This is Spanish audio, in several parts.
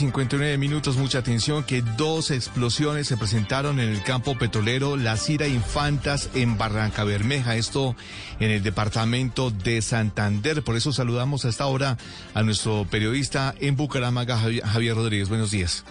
59 minutos, mucha atención, que dos explosiones se presentaron en el campo petrolero La Cira Infantas en Barranca Bermeja, esto en el departamento de Santander. Por eso saludamos a esta hora a nuestro periodista en Bucaramanga, Javier Rodríguez. Buenos días.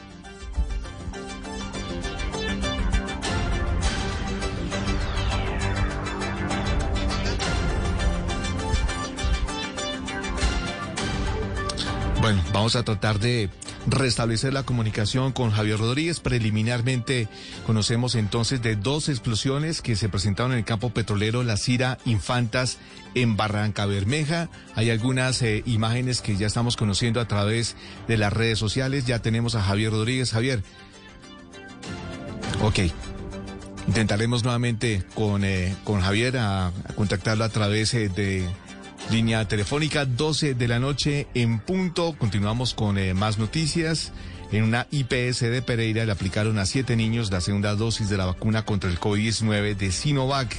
Bueno, vamos a tratar de restablecer la comunicación con Javier Rodríguez. Preliminarmente conocemos entonces de dos explosiones que se presentaron en el campo petrolero La Cira Infantas en Barranca Bermeja. Hay algunas eh, imágenes que ya estamos conociendo a través de las redes sociales. Ya tenemos a Javier Rodríguez. Javier. Ok. Intentaremos nuevamente con, eh, con Javier a, contactarlo a través eh, de Línea telefónica 12 de la noche en punto. Continuamos con eh, más noticias. En una IPS de Pereira le aplicaron a siete niños la segunda dosis de la vacuna contra el COVID-19 de Sinovac.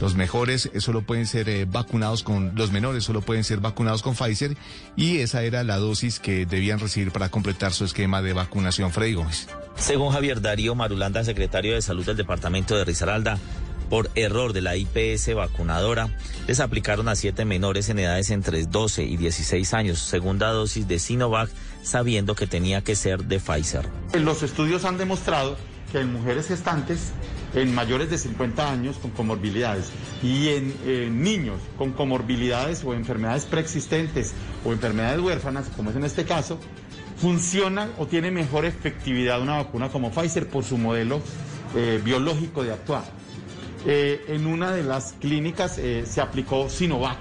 Los mejores solo pueden ser eh, vacunados con, los menores solo pueden ser vacunados con Pfizer y esa era la dosis que debían recibir para completar su esquema de vacunación. Freddy Gómez. Según Javier Darío Marulanda, secretario de Salud del Departamento de Risaralda, por error de la IPS vacunadora, les aplicaron a siete menores en edades entre 12 y 16 años segunda dosis de Sinovac, sabiendo que tenía que ser de Pfizer. Los estudios han demostrado que en mujeres gestantes, en mayores de 50 años con comorbilidades y en niños con comorbilidades o enfermedades preexistentes o enfermedades huérfanas, como es en este caso, funciona o tiene mejor efectividad una vacuna como Pfizer por su modelo eh, biológico de actuar. Eh, en una de las clínicas eh, se aplicó Sinovac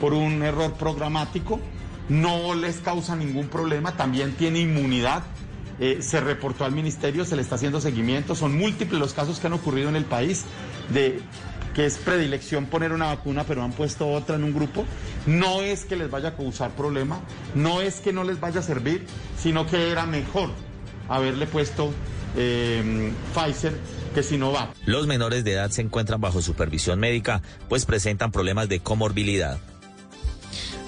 por un error programático, no les causa ningún problema, también tiene inmunidad, eh, se reportó al ministerio, se le está haciendo seguimiento, son múltiples los casos que han ocurrido en el país de que es predilección poner una vacuna, pero han puesto otra en un grupo, no es que les vaya a causar problema, no es que no les vaya a servir, sino que era mejor haberle puesto Pfizer los menores de edad se encuentran bajo supervisión médica, pues presentan problemas de comorbilidad.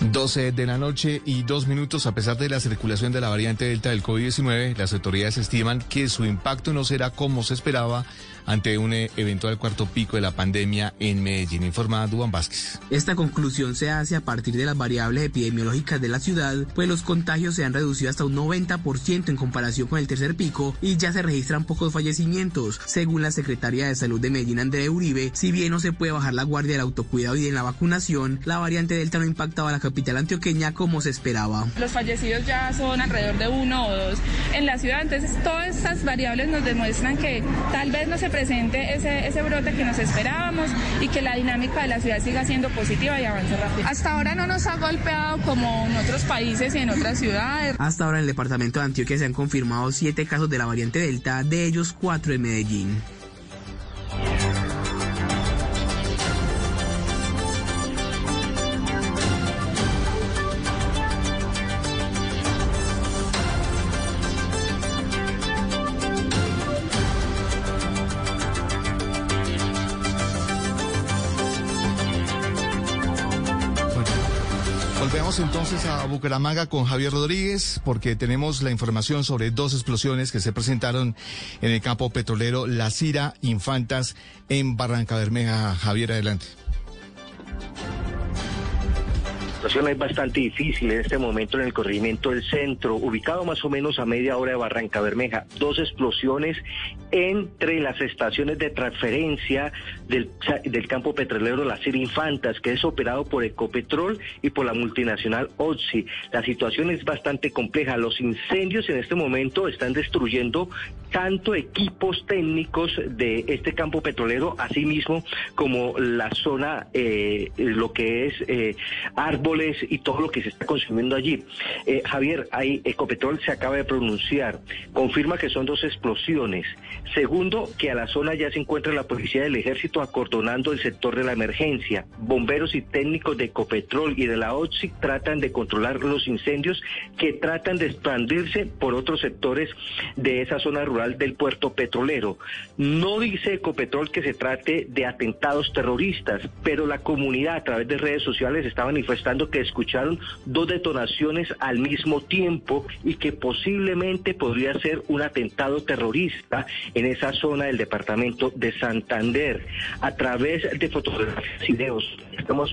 12 de la noche y dos minutos, a pesar de la circulación de la variante Delta del COVID-19, las autoridades estiman que su impacto no será como se esperaba ante un eh, eventual cuarto pico de la pandemia en Medellín, informa Duan Vázquez. Esta conclusión se hace a partir de las variables epidemiológicas de la ciudad, pues los contagios se han reducido hasta un 90% en comparación con el tercer pico y ya se registran pocos fallecimientos. Según la Secretaría de Salud de Medellín, Andrea Uribe, si bien no se puede bajar la guardia del autocuidado y de la vacunación, la variante Delta no impactaba a la capital antioqueña como se esperaba. Los fallecidos ya son alrededor de uno o dos en la ciudad, entonces todas estas variables nos demuestran que tal vez no se presente ese, ese brote que nos esperábamos y que la dinámica de la ciudad siga siendo positiva y avance rápido. Hasta ahora no nos ha golpeado como en otros países y en otras ciudades. Hasta ahora en el departamento de Antioquia se han confirmado siete casos de la variante Delta, de ellos cuatro en Medellín. Bucaramanga con Javier Rodríguez porque tenemos la información sobre dos explosiones que se presentaron en el campo petrolero La Cira Infantas en Barranca Bermeja. Javier, adelante situación es bastante difícil en este momento en el corregimiento del centro, ubicado más o menos a media hora de Barranca Bermeja. Dos explosiones entre las estaciones de transferencia del, campo petrolero Las Infantas, que es operado por Ecopetrol y por la multinacional Oxy. La situación es bastante compleja. Los incendios en este momento están destruyendo tanto equipos técnicos de este campo petrolero, así mismo como la zona, eh, lo que es eh, árboles y todo lo que se está consumiendo allí. Eh, Javier, ahí Ecopetrol se acaba de pronunciar, confirma que son dos explosiones. Segundo, que a la zona ya se encuentra la policía del ejército acordonando el sector de la emergencia. Bomberos y técnicos de Ecopetrol y de la OXI tratan de controlar los incendios que tratan de expandirse por otros sectores de esa zona rural del puerto petrolero. No dice Ecopetrol que se trate de atentados terroristas, pero la comunidad a través de redes sociales está manifestando que escucharon dos detonaciones al mismo tiempo y que posiblemente podría ser un atentado terrorista en esa zona del departamento de Santander. A través de fotografías y videos, estamos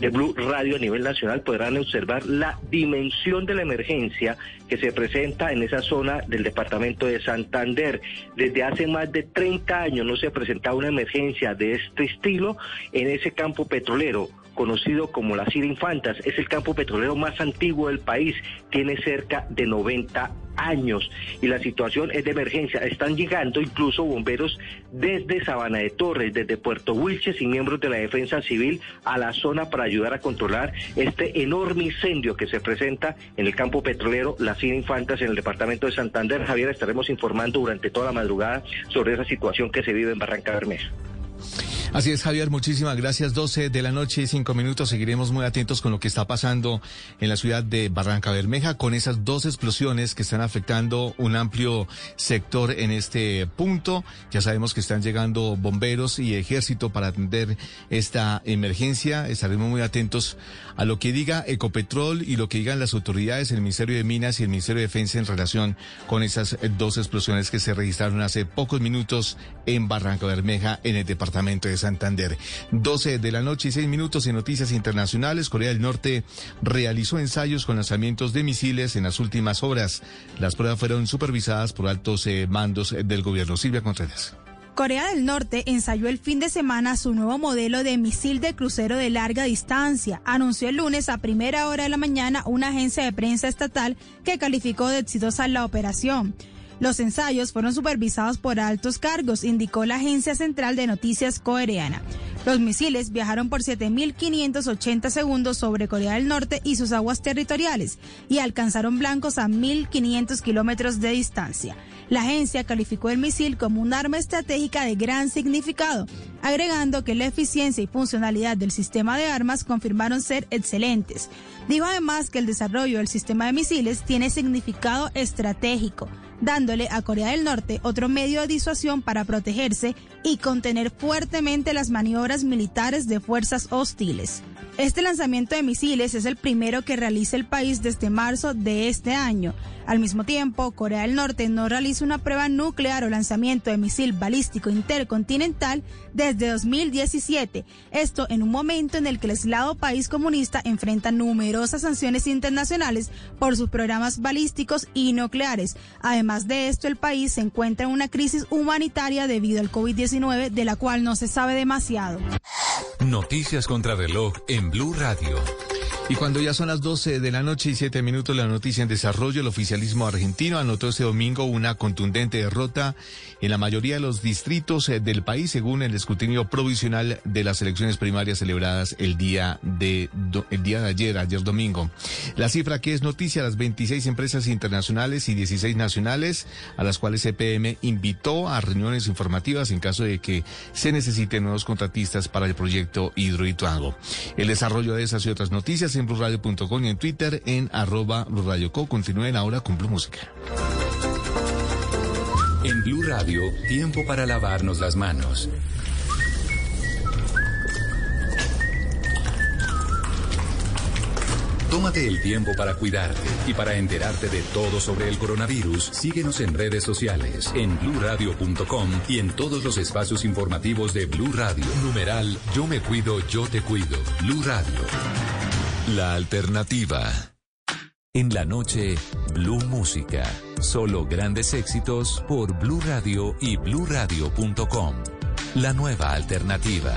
de Blue Radio a nivel nacional, podrán observar la dimensión de la emergencia que se presenta en esa zona del departamento de Santander. Desde hace más de 30 años no se ha presentado una emergencia de este estilo en ese campo petrolero conocido como las Cira Infantas. Es el campo petrolero más antiguo del país, tiene cerca de 90 años y la situación es de emergencia. Están llegando incluso bomberos desde Sabana de Torres, desde Puerto Wilches y miembros de la Defensa Civil a la zona para ayudar a controlar este enorme incendio que se presenta en el campo petrolero Las Cira Infantas en el departamento de Santander. Javier, estaremos informando durante toda la madrugada sobre esa situación que se vive en Barranca Bermeja. Así es, Javier, muchísimas gracias. 12 de la noche y 5 minutos. Seguiremos muy atentos con lo que está pasando en la ciudad de Barranca Bermeja, con esas dos explosiones que están afectando un amplio sector en este punto. Ya sabemos que están llegando bomberos y ejército para atender esta emergencia. Estaremos muy atentos a lo que diga Ecopetrol y lo que digan las autoridades, el Ministerio de Minas y el Ministerio de Defensa en relación con esas dos explosiones que se registraron hace pocos minutos en Barranca Bermeja, en el departamento de Santander. 12 de la noche y 6 minutos en noticias internacionales. Corea del Norte realizó ensayos con lanzamientos de misiles en las últimas horas. Las pruebas fueron supervisadas por altos eh, mandos del gobierno. Silvia Contreras. Corea del Norte ensayó el fin de semana su nuevo modelo de misil de crucero de larga distancia. Anunció el lunes a primera hora de la mañana una agencia de prensa estatal que calificó de exitosa la operación. Los ensayos fueron supervisados por altos cargos, indicó la Agencia Central de Noticias Coreana. Los misiles viajaron por 7.580 segundos sobre Corea del Norte y sus aguas territoriales y alcanzaron blancos a 1.500 kilómetros de distancia. La agencia calificó el misil como un arma estratégica de gran significado, agregando que la eficiencia y funcionalidad del sistema de armas confirmaron ser excelentes. Dijo además que el desarrollo del sistema de misiles tiene significado estratégico dándole a Corea del Norte otro medio de disuasión para protegerse y contener fuertemente las maniobras militares de fuerzas hostiles. Este lanzamiento de misiles es el primero que realiza el país desde marzo de este año. Al mismo tiempo, Corea del Norte no realiza una prueba nuclear o lanzamiento de misil balístico intercontinental desde 2017. Esto en un momento en el que el aislado país comunista enfrenta numerosas sanciones internacionales por sus programas balísticos y nucleares. Además de esto, el país se encuentra en una crisis humanitaria debido al COVID-19 de la cual no se sabe demasiado. Noticias contra reloj en Blue Radio. Y cuando ya son las 12 de la noche y 7 minutos, la noticia en desarrollo, el oficialismo argentino anotó este domingo una contundente derrota en la mayoría de los distritos eh, del país, según el escrutinio provisional de las elecciones primarias celebradas el día de, el día de ayer, ayer domingo. La cifra que es noticia, las 26 empresas internacionales y 16 nacionales, a las cuales EPM invitó a reuniones informativas en caso de que se necesiten nuevos contratistas para el proyecto Hidroituango. El desarrollo de esas y otras noticias en blurradio.com y en Twitter en arroba blurradioco. Continúen ahora con Blue Música. En Blue Radio, tiempo para lavarnos las manos. Tómate el tiempo para cuidarte y para enterarte de todo sobre el coronavirus. Síguenos en redes sociales, en bluradio.com y en todos los espacios informativos de Blue Radio. Numeral Yo me cuido, yo te cuido. Blue Radio. La alternativa. En la noche, Blue Música. Solo grandes éxitos por Blue Radio y bluradio.com. La nueva alternativa.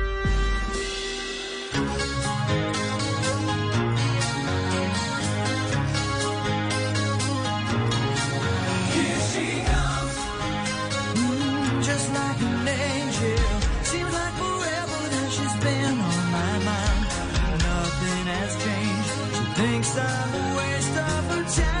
thinks I'm a waste of a time.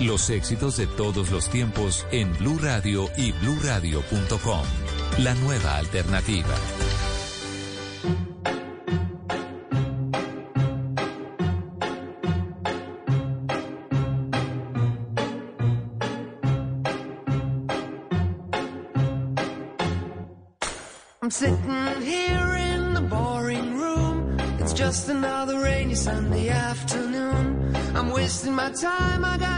Los éxitos de todos los tiempos en Blue Radio y bluradio.com. La nueva alternativa. I'm sitting here in the boring room. It's just another rainy Sunday afternoon. I'm wasting my time, I got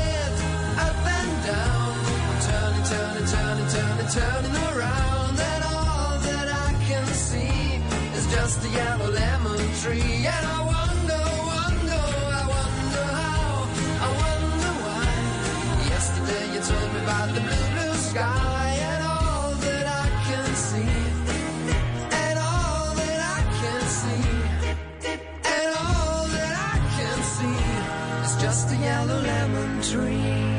turning around, and all that I can see is just a yellow lemon tree. And I wonder, wonder, I wonder how, I wonder why. Yesterday you told me about the blue, blue sky, and all that I can see. And all that I can see, and all that I can see is just a yellow lemon tree.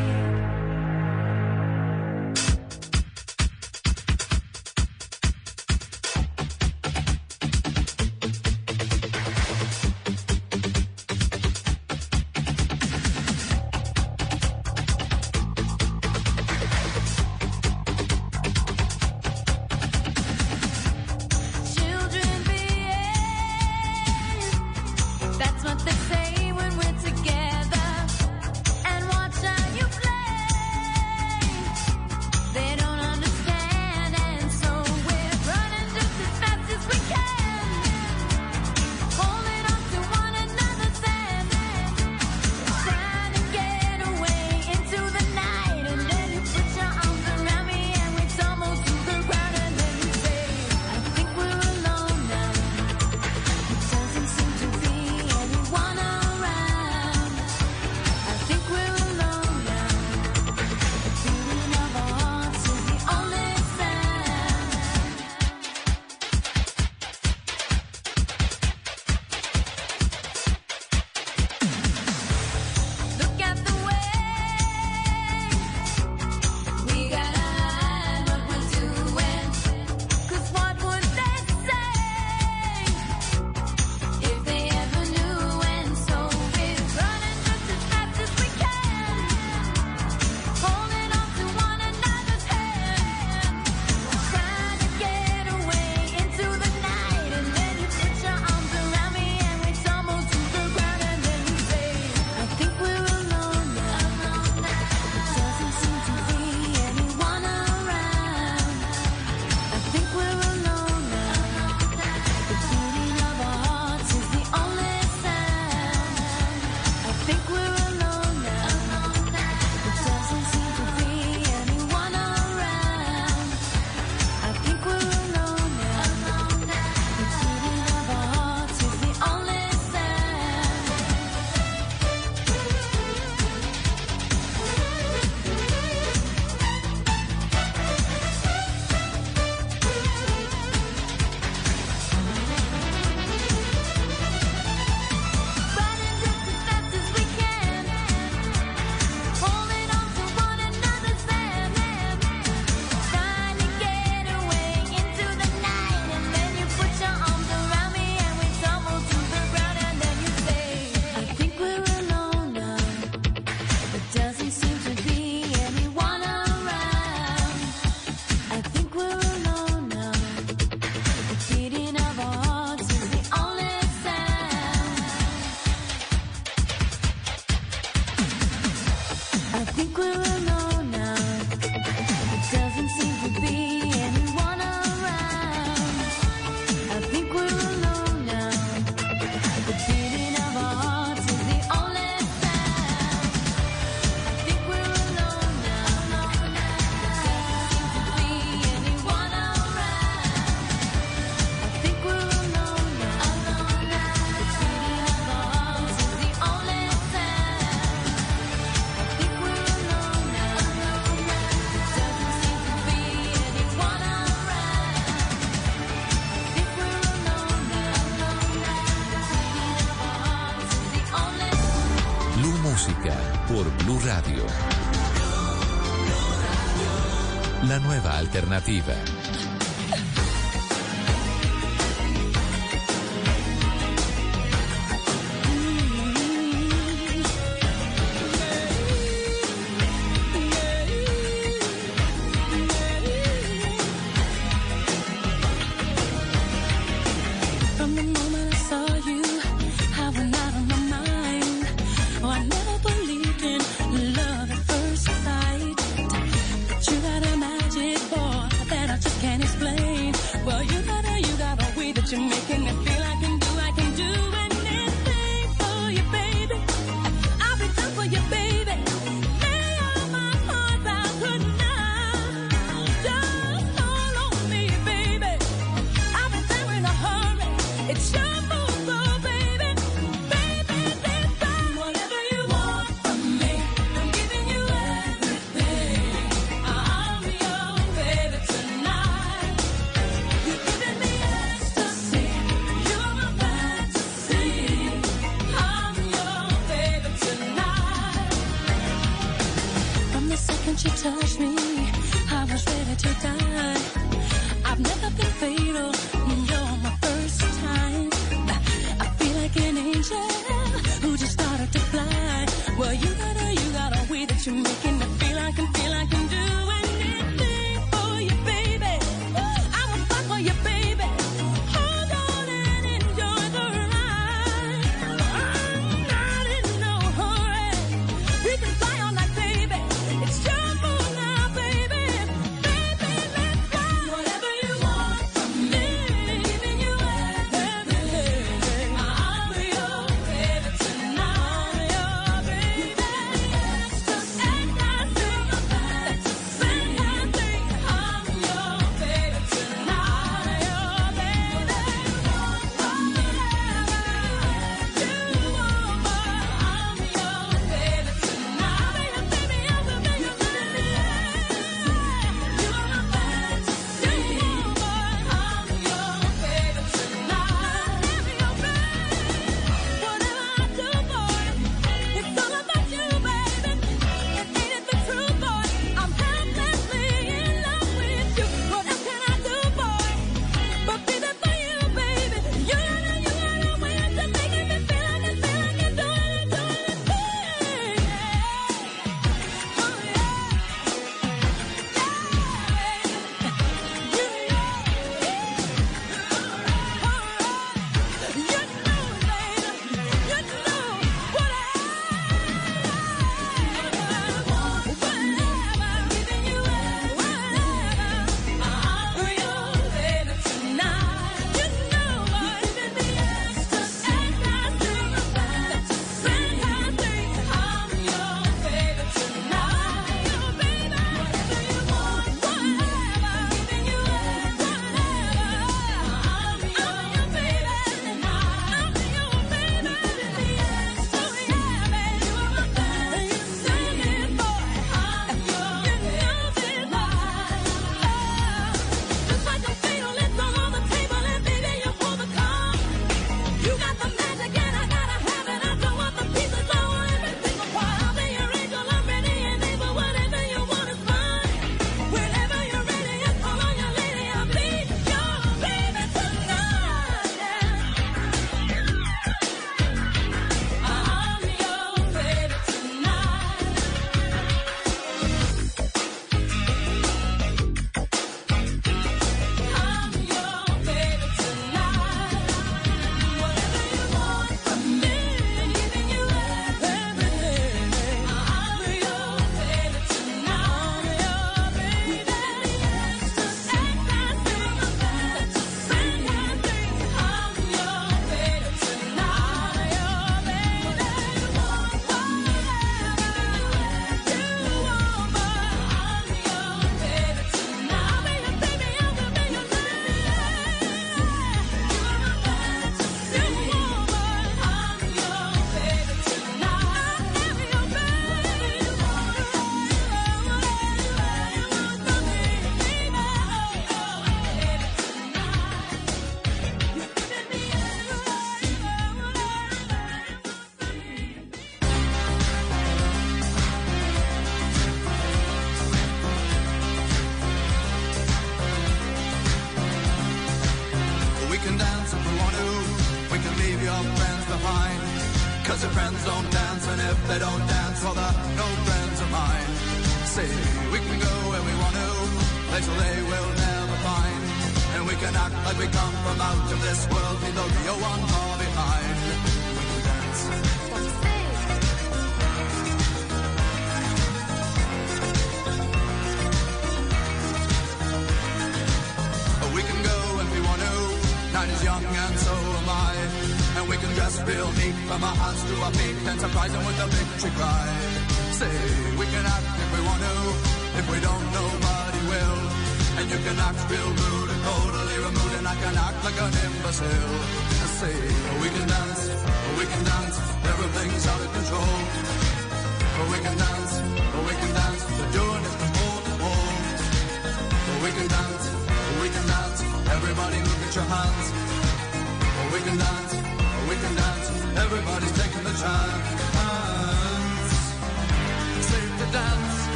alternativa.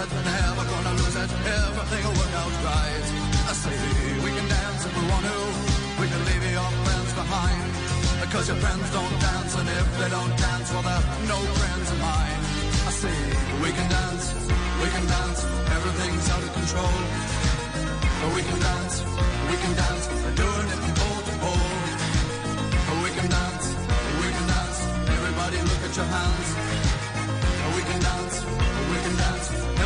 As we abuse it, we're gonna lose it. Everything will work out right. I say we can dance if we want to. We can leave your friends behind. Because your friends don't dance, and if they don't dance, well, they're no friends of mine. I say we can dance, we can dance. Everything's out of control. But we can dance, we can dance. We're doing it from pole to pole. We can dance, we can dance. Everybody look at your hands. We can dance.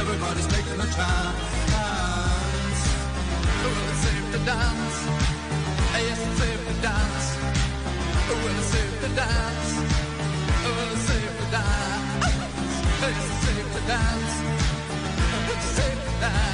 Everybody's taking a chance. Well, it's safe to dance. Yes, it's safe to dance. Well, it's safe to dance. Well, it's safe to dance. Yes, it's safe to dance. It's safe to dance.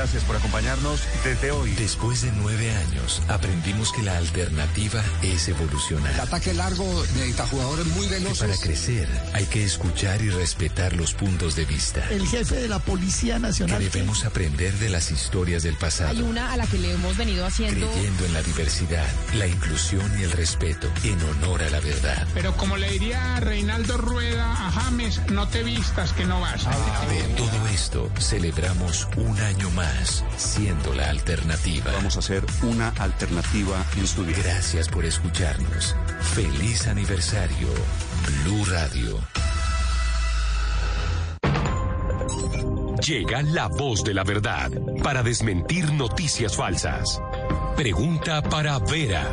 Gracias por acompañarnos desde hoy. Después de nueve años, aprendimos que la alternativa es evolucionar. El ataque largo necesita jugadores muy veloces. Para crecer, hay que escuchar y respetar los puntos de vista. El jefe de la Policía Que Nacional. debemos aprender de las historias del pasado. Hay una a la que le hemos venido haciendo. Creyendo en la diversidad, la inclusión y el respeto, en honor a la verdad. Pero como le diría Reinaldo Rueda a James, no te vistas que no vas. Por todo esto, celebramos un año más siendo la alternativa. Vamos a hacer una alternativa en su vida. Gracias por escucharnos. Feliz aniversario, Blue Radio. Llega la voz de la verdad para desmentir noticias falsas. Pregunta para Vera.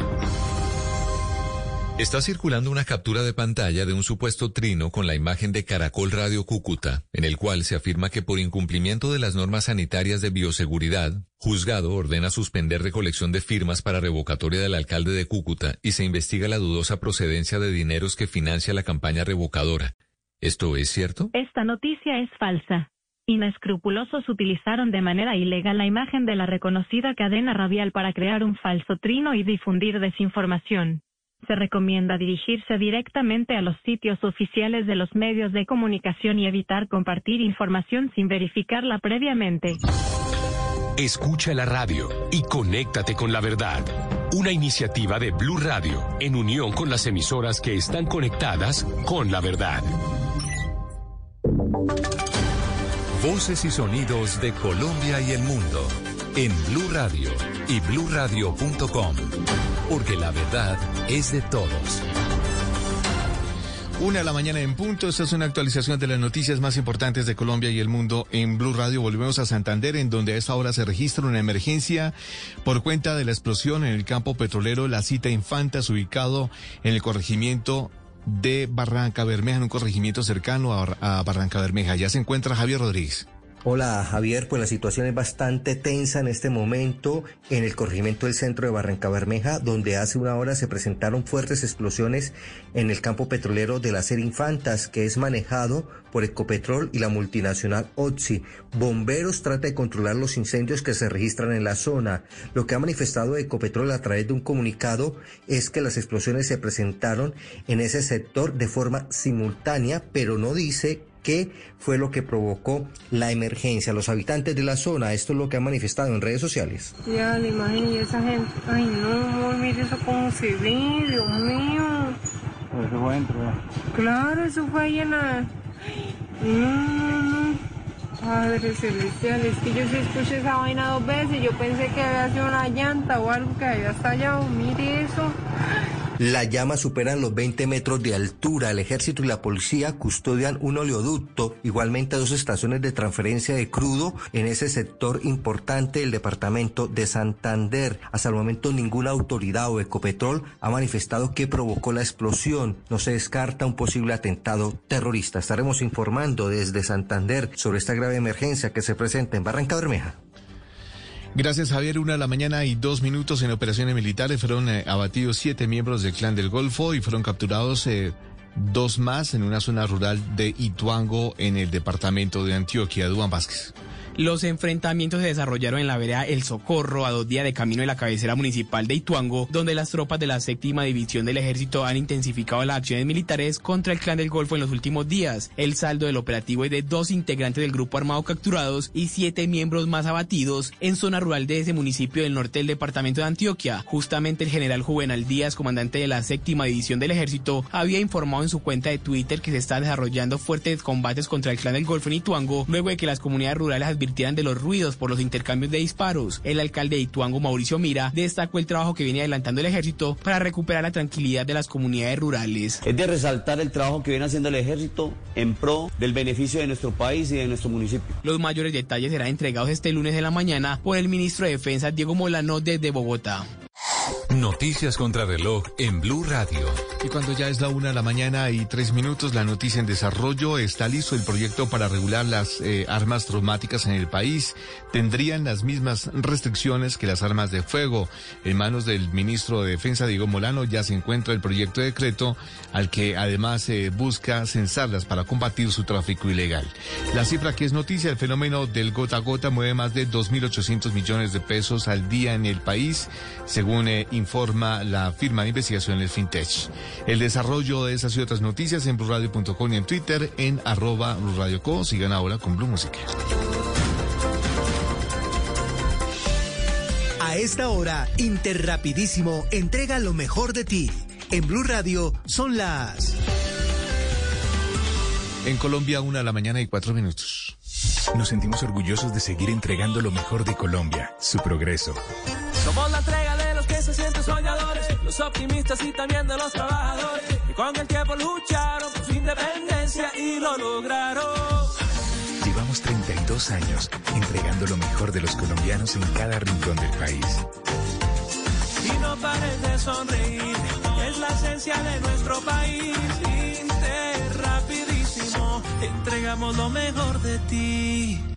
Está circulando una captura de pantalla de un supuesto trino con la imagen de Caracol Radio Cúcuta, en el cual se afirma que por incumplimiento de las normas sanitarias de bioseguridad, juzgado ordena suspender recolección de firmas para revocatoria del alcalde de Cúcuta y se investiga la dudosa procedencia de dineros que financia la campaña revocadora. ¿Esto es cierto? Esta noticia es falsa. Inescrupulosos utilizaron de manera ilegal la imagen de la reconocida cadena radial para crear un falso trino y difundir desinformación. Se recomienda dirigirse directamente a los sitios oficiales de los medios de comunicación y evitar compartir información sin verificarla previamente. Escucha la radio y conéctate con la verdad. Una iniciativa de Blue Radio en unión con las emisoras que están conectadas con la verdad. Voces y sonidos de Colombia y el mundo en Blue Radio y bluradio.com. Porque la verdad es de todos. Una a la mañana en punto. Esta es una actualización de las noticias más importantes de Colombia y el mundo en Blue Radio. Volvemos a Santander, en donde a esta hora se registra una emergencia por cuenta de la explosión en el campo petrolero La Cita Infantas, ubicado en el corregimiento de Barranca Bermeja, en un corregimiento cercano a, Bar- a Barranca Bermeja. Ya se encuentra Javier Rodríguez. Hola Javier, pues la situación es bastante tensa en este momento en el corregimiento del centro de Barranca Bermeja, donde hace una hora se presentaron fuertes explosiones en el campo petrolero de la Ser Infantas, que es manejado por Ecopetrol y la multinacional Oxy. Bomberos trata de controlar los incendios que se registran en la zona. Lo que ha manifestado Ecopetrol a través de un comunicado es que las explosiones se presentaron en ese sector de forma simultánea, pero no dice qué fue lo que provocó la emergencia. Los habitantes de la zona, esto es lo que han manifestado en redes sociales. Ya la imagen y esa gente. Ay, no, amor, mire eso cómo se ve, Dios mío. Eso fue dentro, Claro, eso fue ahí en la. No, no, no. Padre celestial, es que yo sí escuché esa vaina dos veces. Yo pensé que había sido una llanta o algo que había estallado. Mire eso. Las llamas superan los 20 metros de altura. El ejército y la policía custodian un oleoducto, igualmente dos estaciones de transferencia de crudo en ese sector importante del departamento de Santander. Hasta el momento ninguna autoridad o Ecopetrol ha manifestado que provocó la explosión. No se descarta un posible atentado terrorista. Estaremos informando desde Santander sobre esta grave emergencia que se presenta en Barranca Bermeja. Gracias, Javier. Una de la mañana y dos minutos en operaciones militares fueron eh, abatidos siete miembros del clan del Golfo y fueron capturados eh, dos más en una zona rural de Ituango en el departamento de Antioquia. Duan Vázquez. Los enfrentamientos se desarrollaron en la vereda El Socorro, a dos días de camino de la cabecera municipal de Ituango, donde las tropas de la séptima división del ejército han intensificado las acciones militares contra el clan del Golfo en los últimos días. El saldo del operativo es de dos integrantes del grupo armado capturados y siete miembros más abatidos en zona rural de ese municipio del norte del departamento de Antioquia. Justamente el general Juvenal Díaz, comandante de la séptima división del ejército, había informado en su cuenta de Twitter que se están desarrollando fuertes combates contra el clan del Golfo en Ituango, luego de que las comunidades rurales advirtieran de los ruidos por los intercambios de disparos. El alcalde de Ituango, Mauricio Mira, destacó el trabajo que viene adelantando el ejército para recuperar la tranquilidad de las comunidades rurales. Es de resaltar el trabajo que viene haciendo el ejército en pro del beneficio de nuestro país y de nuestro municipio. Los mayores detalles serán entregados este lunes de la mañana por el ministro de Defensa, Diego Molano, desde Bogotá. Noticias contra reloj en Blue Radio. Y cuando ya es la una de la mañana y tres minutos, la noticia en desarrollo está listo el proyecto para regular las eh, armas traumáticas en el país. Tendrían las mismas restricciones que las armas de fuego. En manos del ministro de Defensa, Diego Molano, ya se encuentra el proyecto de decreto al que además se busca censarlas para combatir su tráfico ilegal. La cifra que es noticia, el fenómeno del gota a gota mueve más de 2.800 millones de pesos al día en el país, según eh, informa la firma de investigación el FinTech. El desarrollo de esas y otras noticias en blurradio.com y en Twitter en arroba blurradioco. Sigan ahora con Blue Música. A esta hora, Interrapidísimo entrega lo mejor de ti. En Blue Radio son las... En Colombia, una de la mañana y cuatro minutos. Nos sentimos orgullosos de seguir entregando lo mejor de Colombia, su progreso. Somos la los optimistas y también de los trabajadores, que con el tiempo lucharon por su independencia y lo lograron. Llevamos 32 años entregando lo mejor de los colombianos en cada rincón del país. Y no pares de sonreír, es la esencia de nuestro país. Inter rapidísimo, entregamos lo mejor de ti.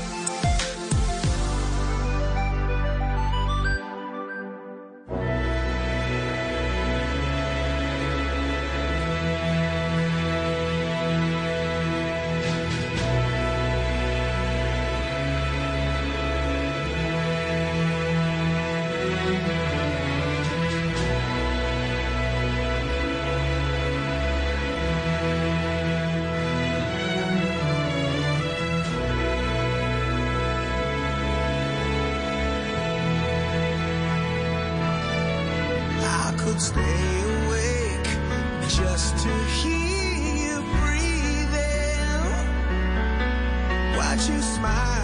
you smile.